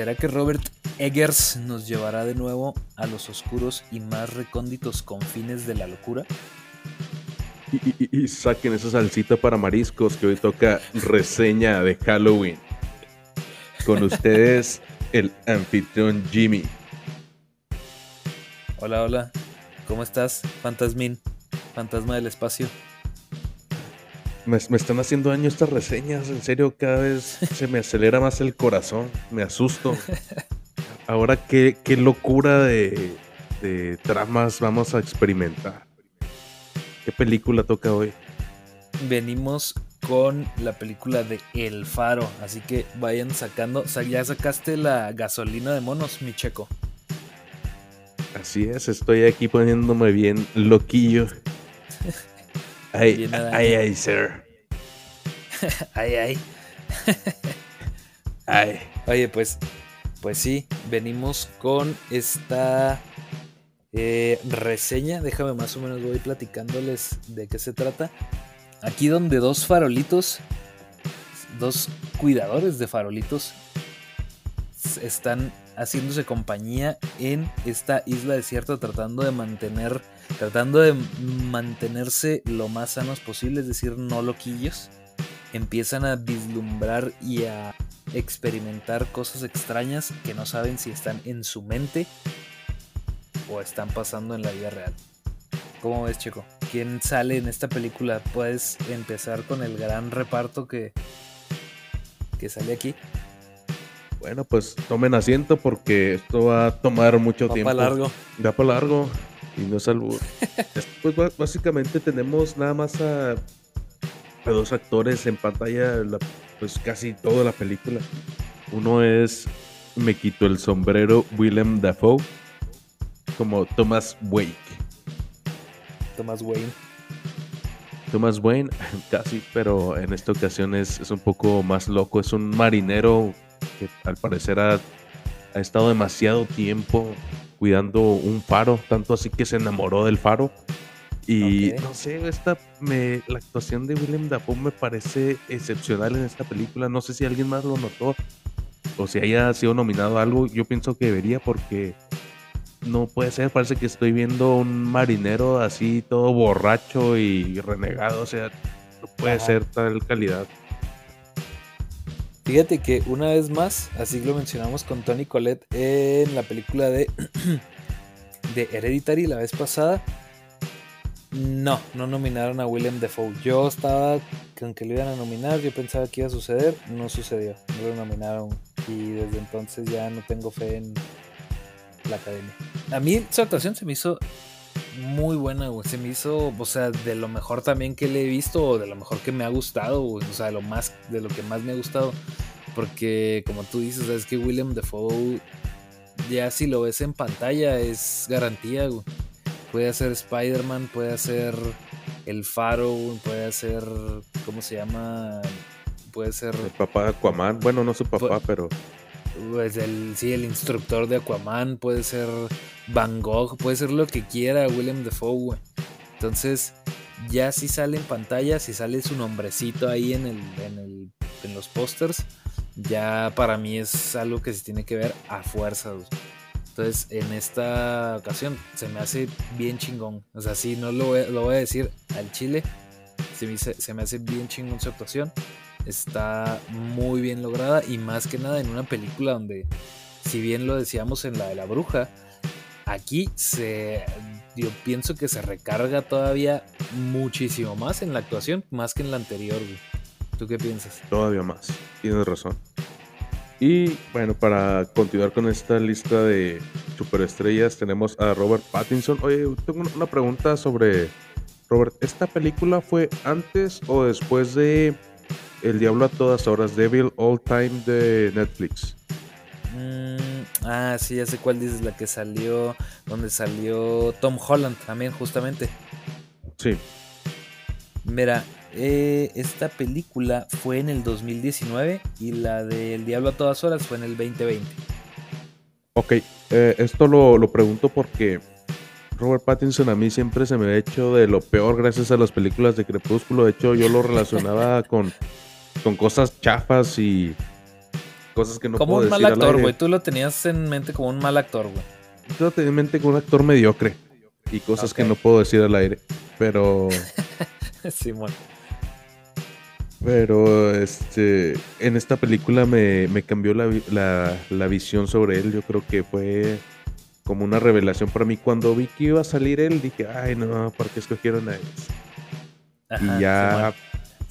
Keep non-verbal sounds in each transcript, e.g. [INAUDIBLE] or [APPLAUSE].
¿Será que Robert Eggers nos llevará de nuevo a los oscuros y más recónditos confines de la locura? Y, saquen esa salsita para mariscos que hoy toca reseña de Halloween. Con ustedes, el anfitrión Jimmy. Hola, hola. ¿Cómo estás, Fantasmín? Fantasma del espacio. Me, están haciendo daño estas reseñas, en serio, cada vez se me acelera más el corazón, me asusto. Ahora, qué, qué locura de, de tramas vamos a experimentar. ¿Qué película toca hoy? Venimos con la película de El Faro, así que vayan sacando. Ya sacaste la gasolina de monos, mi checo. Así es, estoy aquí poniéndome bien loquillo. [LAUGHS] Ay, ay, ay, sir. [LAUGHS] ay, ay. ay. Oye, pues, pues sí, venimos con esta eh, reseña. Déjame más o menos voy platicándoles de qué se trata. Aquí donde dos farolitos, dos cuidadores de farolitos, están haciéndose compañía en esta isla desierta tratando de mantener tratando de mantenerse lo más sanos posible, es decir, no loquillos. Empiezan a vislumbrar y a experimentar cosas extrañas que no saben si están en su mente o están pasando en la vida real. ¿Cómo ves, Chico? ¿Quién sale en esta película? Puedes empezar con el gran reparto que, que sale aquí. Bueno, pues tomen asiento porque esto va a tomar mucho tiempo. Va para largo. Va para largo y no es [LAUGHS] pues básicamente tenemos nada más a, a dos actores en pantalla, pues casi toda la película. Uno es, me quito el sombrero, Willem Dafoe, como Thomas Wake. Thomas Wayne. Thomas Wayne, [LAUGHS] casi, pero en esta ocasión es, es un poco más loco. Es un marinero que al parecer ha, estado demasiado tiempo cuidando un faro, tanto así que se enamoró del faro. Y no sé, esta me, la actuación de William Dafoe me parece excepcional en esta película. No sé si alguien más lo notó o si haya sido nominado a algo. Yo pienso que debería porque no puede ser. Parece que estoy viendo un marinero así todo borracho y renegado. O sea, no puede ser tal calidad. Fíjate que una vez más, así lo mencionamos con Tony Collette en la película de, [CLEARS THROAT] de Hereditary la vez pasada. No, no nominaron a William Defoe. Yo estaba con que lo iban a nominar, yo pensaba que iba a suceder, no sucedió, no lo nominaron y desde entonces ya no tengo fe en la academia. A mí su actuación se me hizo muy buena, güey. Se me hizo, o sea, de lo mejor también que le he visto, o de lo mejor que me ha gustado, O sea, de lo más, de lo que más me ha gustado. Porque, como tú dices, es que William Defoe, ya si lo ves en pantalla, es garantía, güey. Puede hacer Spider-Man, puede hacer El Faro, puede hacer, ¿cómo se llama? Puede ser... El papá de Aquaman, bueno, no su papá, pero... Pues el, sí, el instructor de Aquaman, puede ser Van Gogh, puede ser lo que quiera William Defoe, güey. Entonces, ya si sale en pantalla, si sale su nombrecito ahí en, el, en, el, en los pósters, ya para mí es algo que se tiene que ver a fuerza. Entonces, en esta ocasión se me hace bien chingón. O sea, sí, no lo voy, lo voy a decir al chile. Se me, se me hace bien chingón su actuación. Está muy bien lograda y más que nada en una película donde, si bien lo decíamos en la de la bruja, Aquí se, yo pienso que se recarga todavía muchísimo más en la actuación, más que en la anterior. ¿Tú qué piensas? Todavía más, tienes razón. Y bueno, para continuar con esta lista de superestrellas, tenemos a Robert Pattinson. Oye, tengo una pregunta sobre Robert. ¿Esta película fue antes o después de El Diablo a todas horas, Devil All Time de Netflix? Mm, ah, sí, ya sé cuál dices, la que salió, donde salió Tom Holland también, justamente. Sí. Mira, eh, esta película fue en el 2019 y la de El Diablo a todas horas fue en el 2020. Ok, eh, esto lo, lo pregunto porque Robert Pattinson a mí siempre se me ha hecho de lo peor gracias a las películas de Crepúsculo. De hecho, yo lo relacionaba [LAUGHS] con, con cosas chafas y cosas que no como puedo un mal decir al actor, güey. Tú lo tenías en mente como un mal actor, güey. Yo lo tenía en mente como un actor mediocre y cosas que no puedo decir al aire. Pero, [LAUGHS] Simón. pero, este, en esta película me, me cambió la, la, la visión sobre él. Yo creo que fue como una revelación para mí. Cuando vi que iba a salir él, dije, ay, no, ¿por qué escogieron a él? Ajá, y ya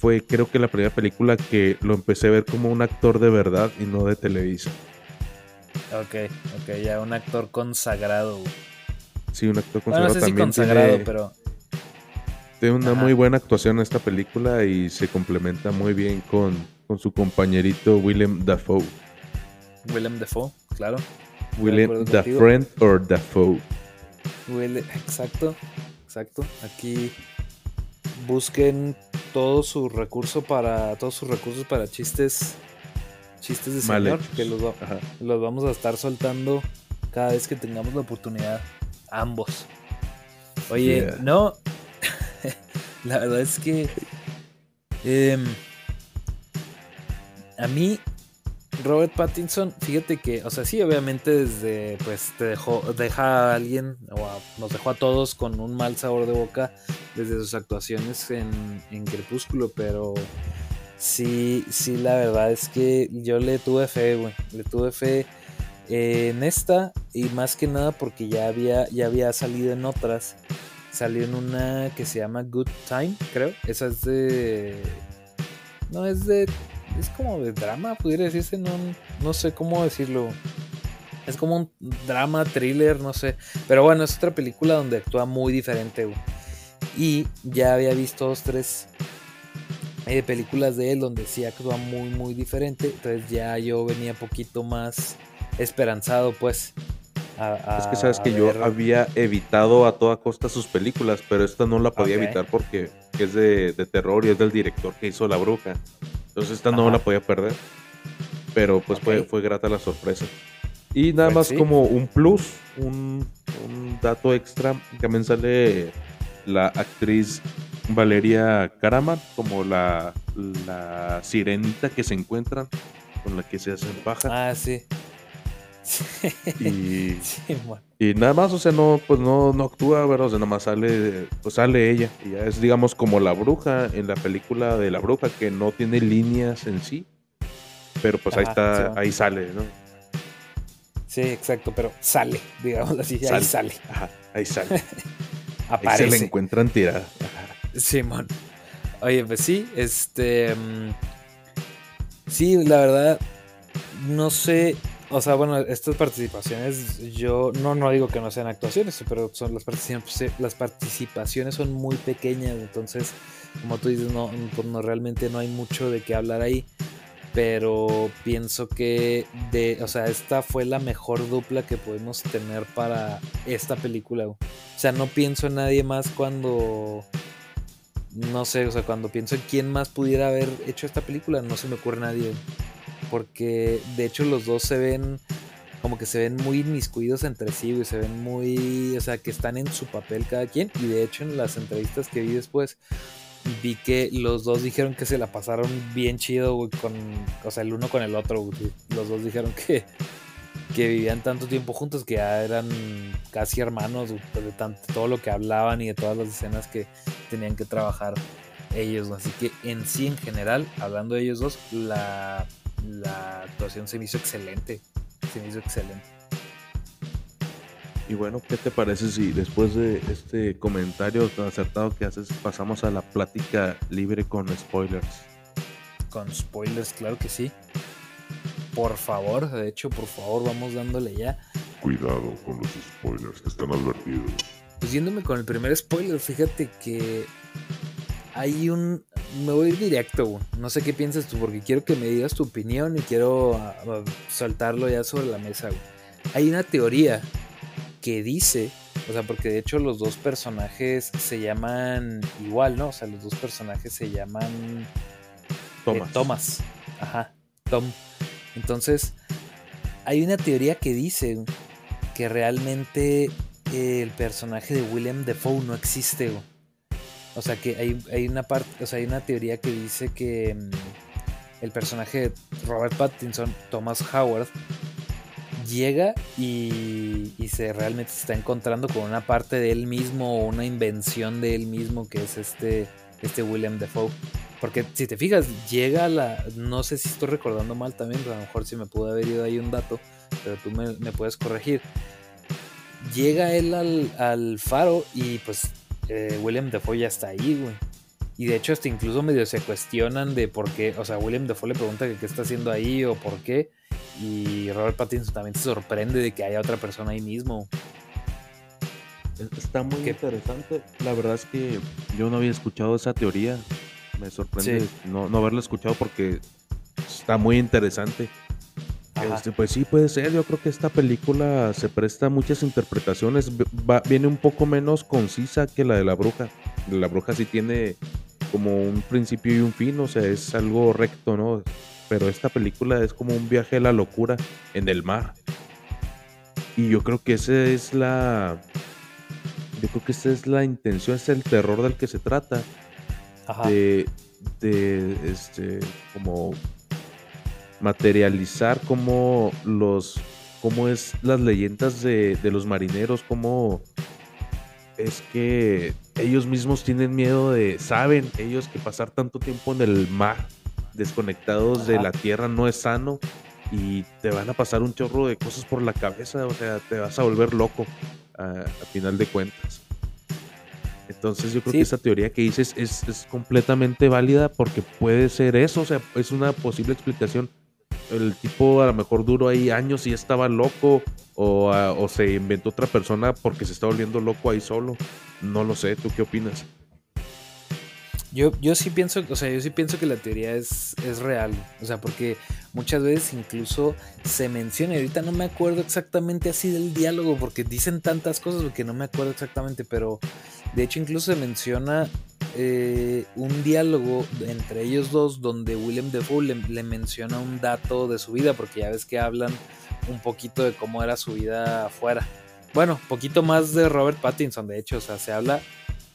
fue, creo que la primera película que lo empecé a ver como un actor de verdad y no de Televisa. Ok, ok, ya un actor consagrado. Sí, un actor Bueno, no consagrado sé si también consagrado, tiene- pero. Tiene una Ajá. muy buena actuación en esta película y se complementa muy bien con, con su compañerito Willem Dafoe. Willem Dafoe, claro. Willem the. Friend or Dafoe. Will- exacto, exacto. Aquí busquen todo su recurso para. Todos sus recursos para chistes. Chistes de señor. Que los, vamos a estar soltando cada vez que tengamos la oportunidad. Ambos. Oye, Yeah. no. [LAUGHS] la verdad es que. em, a mí, Robert Pattinson, fíjate que, o sea, sí, obviamente desde, pues, te dejó, deja a alguien, o a- nos dejó a todos con un mal sabor de boca desde sus actuaciones en, Crepúsculo, pero sí, sí, la verdad es que yo le tuve fe, güey, le tuve fe en esta y más que nada porque ya había, ya había salido en otras. Salió en una que se llama Good Time, creo. Esa es de. No, es de. Es como de drama, pudiera decirse. No, no sé cómo decirlo. Es como un drama, thriller, no sé. Pero bueno, es otra película donde actúa muy diferente, güey. Y ya había visto dos, tres eh, películas de él donde sí actúa muy, muy diferente. Entonces ya yo venía poquito más esperanzado, pues. a- a- Es que sabes que yo había evitado a toda costa sus películas, pero esta no la podía evitar porque es de, de terror y es del director que hizo La Bruja. Entonces esta no la podía perder. Pero pues fue, fue grata la sorpresa. Y nada Pues más sí. como un plus, un, un dato extra, también sale la actriz Valeria Karaman como la, la sirenita que se encuentran, con la que se hacen paja. Ah, sí. Y [LAUGHS] Sí, bueno. Y nada más, o sea, no, pues no, no actúa, ¿verdad? O sea, nada más sale, pues sale ella. Y ya es, digamos, como la bruja en la película de la bruja, que no tiene líneas en sí. Pero pues ahí está, sí, ahí sale, ¿no? Sí, exacto, pero sale, digamos así, ahí Sale. sale, Ajá, ahí sale. [LAUGHS] Ahí se aparece. la encuentran tirada. Simón. Oye, pues sí, este. mm, sí, la verdad, no sé. O sea, bueno, estas participaciones, yo no, no digo que no sean actuaciones, pero son las participaciones, las participaciones son muy pequeñas, entonces, como tú dices, no, pues no realmente no hay mucho de qué hablar ahí. Pero pienso que de, o sea, esta fue la mejor dupla que podemos tener para esta película. O sea, no pienso en nadie más cuando no sé, o sea, cuando pienso en quién más pudiera haber hecho esta película, no se me ocurre nadie. Porque de hecho los dos se ven como que se ven muy inmiscuidos entre sí, güey, se ven muy, o sea, que están en su papel cada quien. Y de hecho en las entrevistas que vi después, vi que los dos dijeron que se la pasaron bien chido, güey, con, o sea, el uno con el otro, güey. Los dos dijeron que, que vivían tanto tiempo juntos que ya eran casi hermanos, güey, pues, de tanto, todo lo que hablaban y de todas las escenas que tenían que trabajar ellos. ¿no? Así que en sí, en general, hablando de ellos dos, la, la actuación se me hizo excelente. Se me hizo excelente. Y bueno, ¿qué te parece si después de este comentario tan acertado que haces, pasamos a la plática libre con spoilers? Con spoilers, claro que sí. Por favor, de hecho, por favor, vamos dándole ya. Cuidado con los spoilers que están advertidos. Pues yéndome con el primer spoiler, fíjate que hay un... Me voy a ir directo, güey. no sé qué piensas tú, porque quiero que me digas tu opinión y quiero ah, ah, soltarlo ya sobre la mesa. güey. Hay una teoría que dice, o sea, porque de hecho los dos personajes se llaman igual, ¿no? O sea, los dos personajes se llaman eh, Thomas. Thomas. Ajá, Tom. Entonces, hay una teoría que dice que realmente eh, el personaje de William Defoe no existe. güey. O sea que hay, hay una parte, o sea, hay una teoría que dice que, mm, el personaje de Robert Pattinson, Thomas Howard, llega y, y, se realmente se está encontrando con una parte de él mismo o una invención de él mismo que es este, este William Defoe. Porque si te fijas, llega a la. No sé si estoy recordando mal también, a lo mejor si me pudo haber ido ahí un dato, pero tú me, me puedes corregir. Llega él al, al faro y pues eh, William Defoe ya está ahí, güey. Y de hecho, hasta incluso medio se cuestionan de por qué. O sea, William Defoe le pregunta que qué está haciendo ahí o por qué. Y Robert Pattinson también se sorprende de que haya otra persona ahí mismo. Está muy interesante. La verdad es que yo no había escuchado esa teoría. Me sorprende no, no haberlo escuchado porque está muy interesante. Este, pues sí, puede ser. Yo creo que esta película se presta a muchas interpretaciones. viene un poco menos concisa que la de la bruja. La bruja sí tiene como un principio y un fin, o sea, es algo recto, ¿no? Pero esta película es como un viaje a la locura en el mar. Y yo creo que esa es la. Yo creo que esa es la intención, es el terror del que se trata. De, de este, como materializar como los, cómo es las leyendas de, de los marineros, cómo es que ellos mismos tienen miedo de, saben ellos que pasar tanto tiempo en el mar, desconectados de la tierra, no es sano y te van a pasar un chorro de cosas por la cabeza, o sea, te vas a volver loco a, final de cuentas. Entonces yo creo que esa teoría que dices es, es, completamente válida porque puede ser eso, o sea, es una posible explicación el tipo a lo mejor duró ahí años y estaba loco o, o, se inventó otra persona porque se está volviendo loco ahí solo. No lo sé, ¿tú qué opinas? Yo, yo sí pienso, o sea, yo sí pienso que la teoría es, es real. O sea, porque muchas veces incluso se menciona, ahorita no me acuerdo exactamente así del diálogo, porque dicen tantas cosas que no me acuerdo exactamente, pero de hecho incluso se menciona eh, un diálogo entre ellos dos donde William Defoe le, menciona un dato de su vida, porque ya ves que hablan un poquito de cómo era su vida afuera. Bueno, poquito más de Robert Pattinson, de hecho, o sea, se habla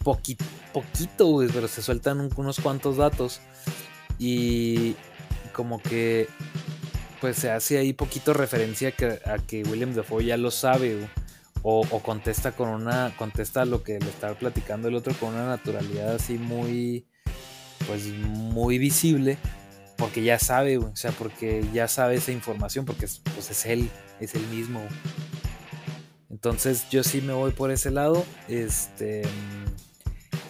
poquito, poquito, pero se sueltan unos cuantos datos y como que pues se hace ahí poquito referencia a que William Defoe ya lo sabe. O, contesta con una, contesta lo que le estaba platicando el otro con una naturalidad así muy, pues muy visible, porque ya sabe, o sea, porque ya sabe esa información, porque pues es él, es el mismo. Entonces yo sí me voy por ese lado, este,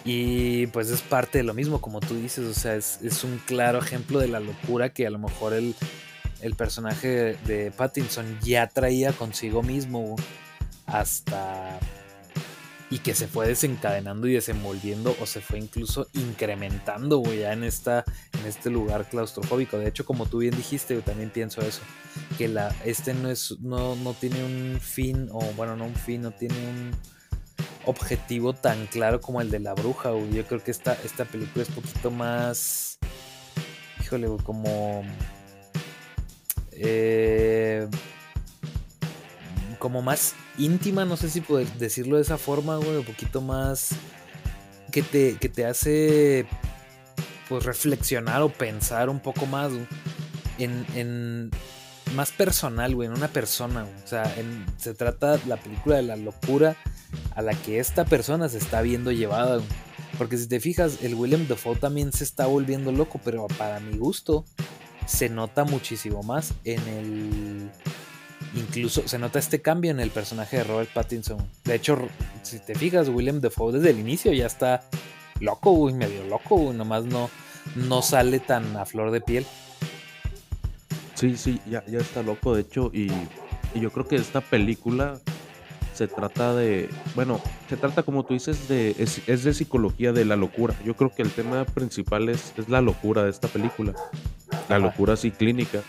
y pues es parte de lo mismo, como tú dices, o sea, es, es un claro ejemplo de la locura que a lo mejor el, el personaje de Pattinson ya traía consigo mismo hasta y que se fue desencadenando y desenvolviendo o se fue incluso incrementando ya en esta en este lugar claustrofóbico. De hecho como tú bien dijiste yo también pienso eso que la este no es no, no tiene un fin o bueno no un fin no tiene un objetivo tan claro como el de la bruja yo creo que esta esta película es un poquito más híjole como eh, como más íntima, no sé si puedo decirlo de esa forma, güey, un poquito más que te, que te hace pues reflexionar o pensar un poco más en, en, más personal, güey, en una persona, o sea, se trata la película de la locura a la que esta persona se está viendo llevada, porque si te fijas, el William Dafoe también se está volviendo loco, pero para mi gusto se nota muchísimo más en el incluso se nota este cambio en el personaje de Robert Pattinson. De hecho, si te fijas, William Defoe desde el inicio ya está loco, güey, medio loco, güey, nomás no, no sale tan a flor de piel. Sí, sí, ya, ya está loco, de hecho, y, yo creo que esta película se trata de, bueno, se trata como tú dices, de, es, de psicología de la locura. Yo creo que el tema principal es, es la locura de esta película, la locura así clínica,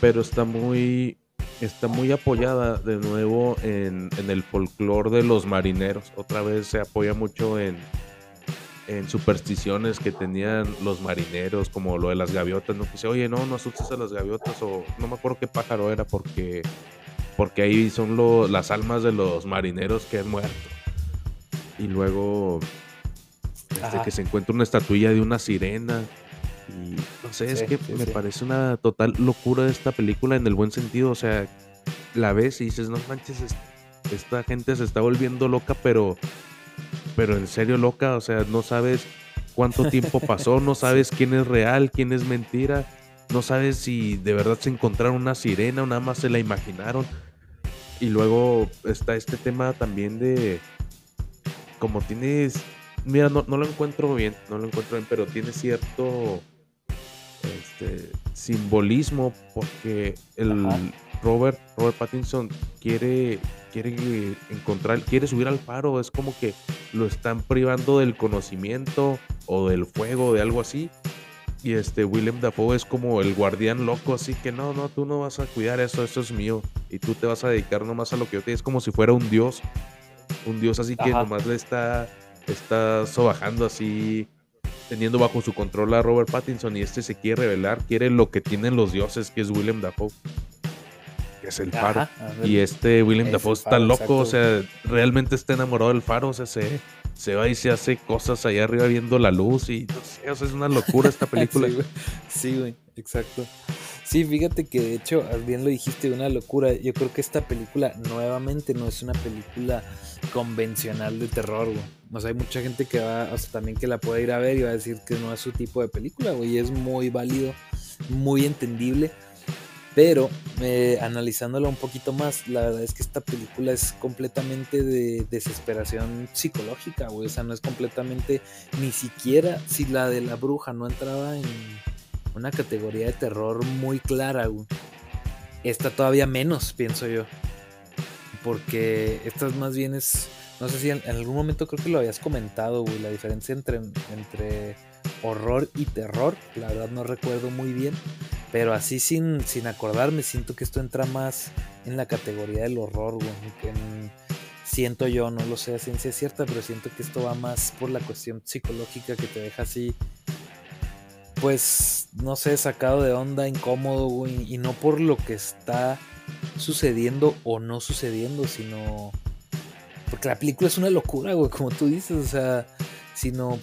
pero está muy, está muy apoyada de nuevo en, el folclore de los marineros. Otra vez se apoya mucho en, en supersticiones que tenían los marineros, como lo de las gaviotas, ¿no? Que dice, oye, no, no asustes a las gaviotas, o no me acuerdo qué pájaro era, porque, porque ahí son las almas de los marineros que han muerto. Y luego, este, que se encuentra una estatuilla de una sirena Y no sé, es que sí, me sí. parece una total locura esta película en el buen sentido. O sea, la ves y dices, no manches, es- esta gente se está volviendo loca, pero, pero en serio loca. O sea, no sabes cuánto tiempo [LAUGHS] pasó, no sabes quién es real, quién es mentira. No sabes si de verdad se encontraron una sirena o nada más se la imaginaron. Y luego está este tema también de como tienes mira no, no lo encuentro bien no lo encuentro bien pero tiene cierto este simbolismo porque el Ajá. Robert Robert Pattinson quiere quiere encontrar quiere subir al faro es como que lo están privando del conocimiento o del fuego de algo así y este William Dafoe es como el guardián loco, así que no, no, tú no vas a cuidar eso, eso es mío. Y tú te vas a dedicar nomás a lo que yo te Es como si fuera un dios. Un dios así que nomás le está, está sobajando así, teniendo bajo su control a Robert Pattinson. Y este se quiere revelar, quiere lo que tienen los dioses, que es William Dafoe. Que es el faro. Ajá. Y este William Es Dafoe está faro, loco, o sea, realmente está enamorado del faro, o sea, se, se va y se hace cosas allá arriba viendo la luz y no sé, o sea, es una locura esta [LAUGHS] película. Sí, güey. Sí, güey, exacto. Sí, fíjate que de hecho, bien lo dijiste, una locura. Yo creo que esta película nuevamente no es una película convencional de terror, güey. O sea, hay mucha gente que va, o sea, también que la puede ir a ver y va a decir que no es su tipo de película, güey. Y es muy válido, muy entendible. Pero eh, analizándola un poquito más, la verdad es que esta película es completamente de desesperación psicológica, güey. O sea, no es completamente, ni siquiera si la de la bruja no entraba en una categoría de terror muy clara, güey. Esta todavía menos, pienso yo. Porque esta más bien es, no sé si en, en algún momento creo que lo habías comentado, güey, la diferencia entre, entre horror y terror. La verdad no recuerdo muy bien. Pero así sin, sin acordarme, siento que esto entra más en la categoría del horror, güey. en- siento yo, no lo sé ciencia cierta, pero siento que esto va más por la cuestión psicológica que te deja así, pues, no sé, sacado de onda, incómodo, güey. Y no por lo que está sucediendo o no sucediendo, sino... Porque la película es una locura, güey, como tú dices, o sea, sino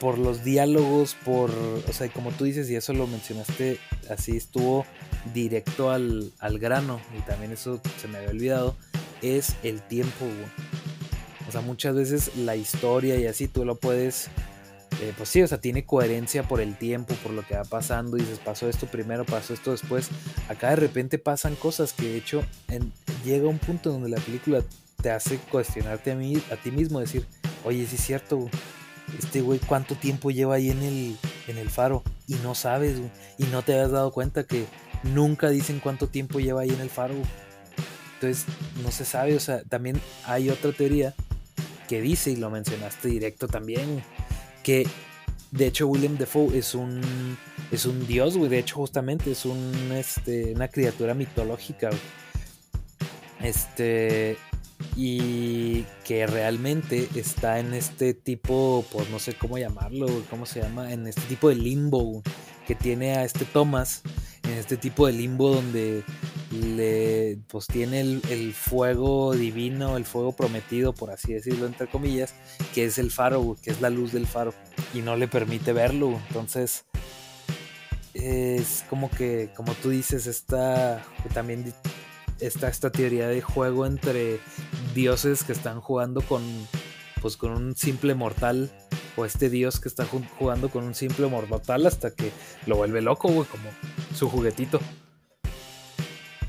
por los diálogos, por, o sea, como tú dices, y eso lo mencionaste, así estuvo directo al, al grano, y también eso se me había olvidado, es el tiempo, güey. O sea, muchas veces la historia y así tú lo puedes, eh, pues sí, o sea, tiene coherencia por el tiempo, por lo que va pasando, y dices, pasó esto primero, pasó esto después. Acá de repente pasan cosas que de hecho en- llega un punto donde la película te hace cuestionarte a, mí, a ti mismo, decir, oye, sí es cierto, güey, este güey cuánto tiempo lleva ahí en el, en el faro y no sabes, güey, y no te habías dado cuenta que nunca dicen cuánto tiempo lleva ahí en el faro. güey. Entonces, no se sabe, o sea, también hay otra teoría que dice, y lo mencionaste directo también, que de hecho William Defoe es un es un dios, güey, de hecho justamente es un este una criatura mitológica, güey. Este y que realmente está en este tipo, pues no sé cómo llamarlo, cómo se llama, en este tipo de limbo que tiene a este Thomas, en este tipo de limbo donde le pues tiene el, fuego divino, el fuego prometido, por así decirlo, entre comillas, que es el faro, que es la luz del faro, y no le permite verlo. Entonces, es como que, como tú dices, está también está esta teoría de juego entre dioses que están jugando con, pues, con un simple mortal. O este dios que está ju- jugando con un simple mortal hasta que lo vuelve loco, güey, como su juguetito.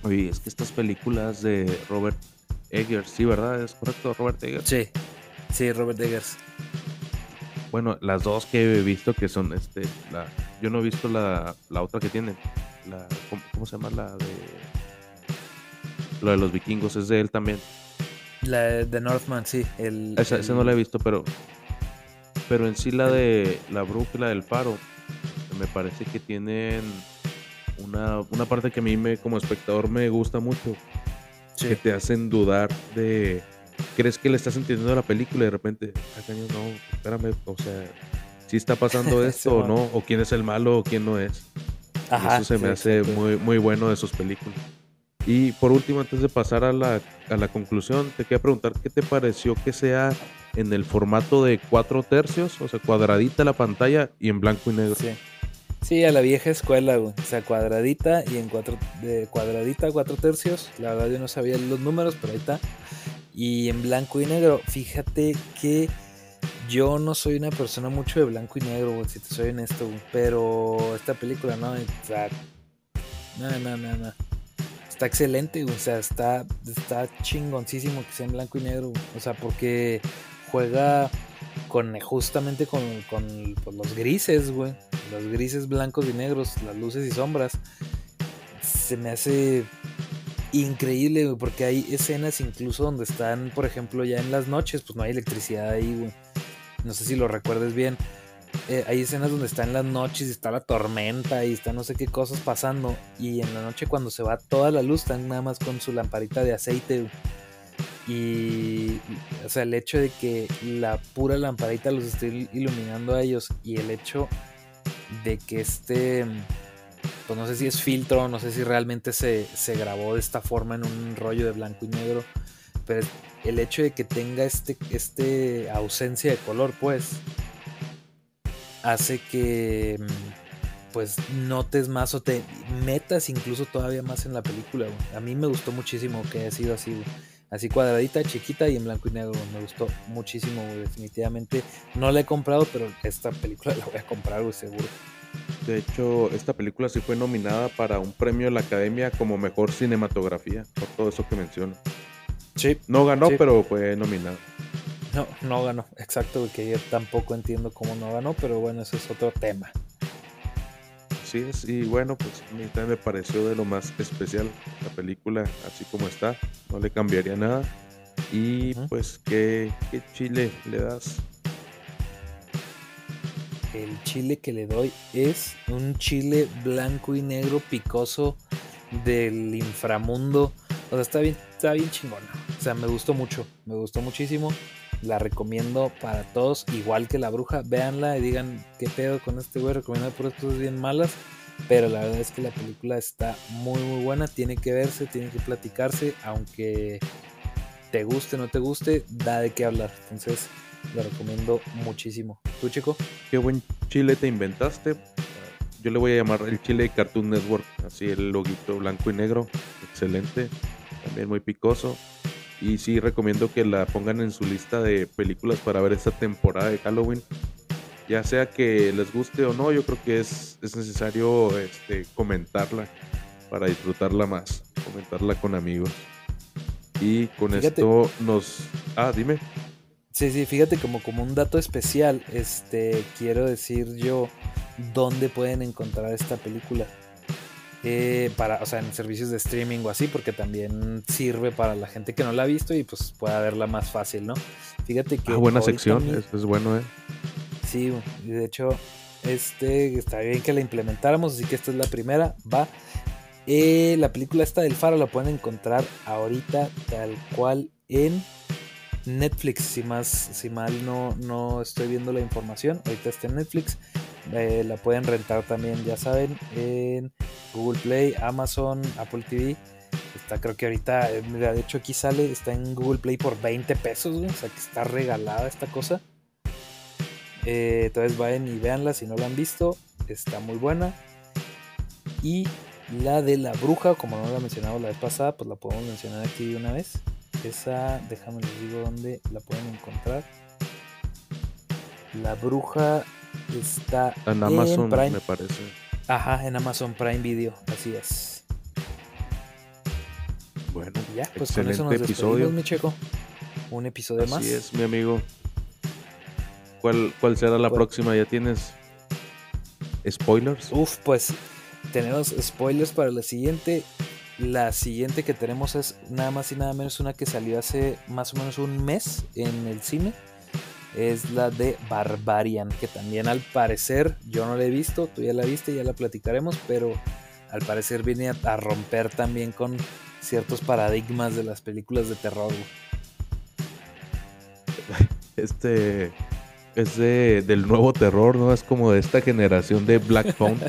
Oye, es que estas películas de Robert Eggers, sí, ¿verdad? ¿Es correcto, Robert Eggers? Sí, sí, Robert Eggers. Bueno, las dos que he visto que son, este, la, yo no he visto la, la otra que tienen, la, ¿cómo, cómo se llama? La de, lo de los vikingos, es de él también. La de Northman, sí. El, Esa, el- esa no la he visto, pero, pero en sí la de la bruja y la del faro, me parece que tienen una, una parte que a mí me, como espectador me gusta mucho, sí. que te hacen dudar de crees que le estás entendiendo a la película y de repente "Ah, caño, no espérame o sea si está pasando [LAUGHS] esto o no o quién es el malo o quién no es eso se me hace muy muy bueno de sus películas y por último antes de pasar a la, a la conclusión te quería preguntar qué te pareció que sea en el formato de cuatro tercios o sea cuadradita la pantalla y en blanco y negro Sí. Sí, a la vieja escuela, güey. O sea, cuadradita y en cuatro, cuadradita, cuatro tercios. La verdad yo no sabía los números, pero ahí está. Y en blanco y negro, fíjate que yo no soy una persona mucho de blanco y negro, güey, si te soy honesto, güey. Pero esta película, no, o sea, no, no, no, no. Está excelente. O sea, está, está chingoncísimo que sea en blanco y negro. O sea, porque juega con justamente con, con pues, los grises, güey. Los grises blancos y negros, las luces y sombras. Se me hace increíble, güey, porque hay escenas incluso donde están, por ejemplo, ya en las noches, pues no hay electricidad ahí, güey. No sé si lo recuerdes bien. Eh, hay escenas donde está en las noches y está la tormenta y está no sé qué cosas pasando. Y en la noche cuando se va toda la luz, están nada más con su lamparita de aceite. Y, o sea, el hecho de que la pura lamparita los esté iluminando a ellos y el hecho de que este, pues no sé si es filtro, no sé si realmente se, se grabó de esta forma en un rollo de blanco y negro, pero el hecho de que tenga este, este ausencia de color, pues, hace que pues notes más o te metas incluso todavía más en la película. A mí me gustó muchísimo que haya sido así así cuadradita, chiquita y en blanco y negro. Me gustó muchísimo, definitivamente. No la he comprado, pero esta película [LAUGHS] la voy a comprar, seguro. De hecho, esta película sí fue nominada para un premio de la Academia como mejor cinematografía, por todo eso que menciono. Sí. No ganó, pero fue nominada. No, no ganó, exacto, que yo tampoco entiendo cómo no ganó, pero bueno, ese es otro tema. Sí es, y bueno, pues a mí también me pareció de lo más especial la película, así como está, no le cambiaría nada. Y pues, ¿qué, ¿qué chile le das? El chile que le doy es un chile blanco y negro picoso del inframundo. O sea, está bien, está bien chingona. O sea, me gustó mucho, me gustó muchísimo. La recomiendo para todos, igual que la bruja. Véanla y digan qué pedo con este güey, recomiendo puras cosas bien malas. Pero la verdad es que la película está muy muy buena, tiene que verse, tiene que platicarse, aunque te guste o no te guste, da de qué hablar. Entonces, la recomiendo muchísimo. ¿Tú, chico? Qué buen chile te inventaste. Yo le voy a llamar el chile Cartoon Network, así el loguito blanco y negro, excelente, también muy picoso. Y sí recomiendo que la pongan en su lista de películas para ver esta temporada de Halloween. Ya sea que les guste o no, yo creo que es, es necesario este, comentarla para disfrutarla más, comentarla con amigos. Y con esto nos... Ah, dime. Sí, sí, fíjate como, como un dato especial, este, quiero decir yo dónde pueden encontrar esta película. Eh, para, o sea, en servicios de streaming o así, porque también sirve para la gente que no la ha visto y pues pueda verla más fácil, ¿no? Fíjate que. Ah, buena sección, es, bueno, ¿eh? Sí, de hecho, este está bien que la implementáramos, así que esta es la primera, va. Eh, la película esta del faro la pueden encontrar ahorita tal cual en Netflix, si más, si mal no, no estoy viendo la información, ahorita está en Netflix. Eh, la pueden rentar también, ya saben, en Google Play, Amazon, Apple TV. Está, creo que ahorita, eh, mira, de hecho aquí sale, está en Google Play por 20 pesos, o sea que está regalada esta cosa. Eh, entonces vayan y véanla si no la han visto, está muy buena. Y la de la bruja, como no la mencionado la vez pasada, pues la podemos mencionar aquí de una vez. Esa, déjame les digo dónde la pueden encontrar. La bruja Está en Amazon, me parece. Ajá, en Amazon Prime Video, así es. Bueno, ya, pues con eso nos episodio. mi checo. Un episodio más. Así es, mi amigo. ¿Cuál, cuál será la pues próxima? ¿Ya tienes spoilers? Uf, pues tenemos spoilers para la siguiente. La siguiente que tenemos es nada más y nada menos una que salió hace más o menos un mes en el cine es la de Barbarian, que también al parecer yo no la he visto, tú ya la viste, ya la platicaremos, pero al parecer viene a, romper también con ciertos paradigmas de las películas de terror. [LAUGHS] Este es de, del nuevo terror, ¿no? Es como de esta generación de Black [LAUGHS] Phone,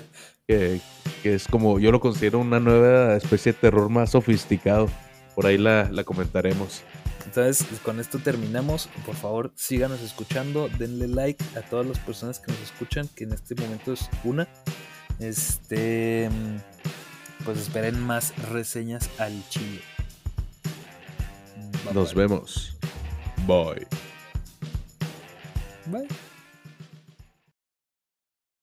que, que, es como, yo lo considero una nueva especie de terror más sofisticado. Por ahí la, la comentaremos. Entonces, con esto terminamos. Por favor, síganos escuchando. Denle like a todas las personas que nos escuchan, que en este momento es una. Este. Pues esperen más reseñas al chile. Nos vemos. Bye. Bye.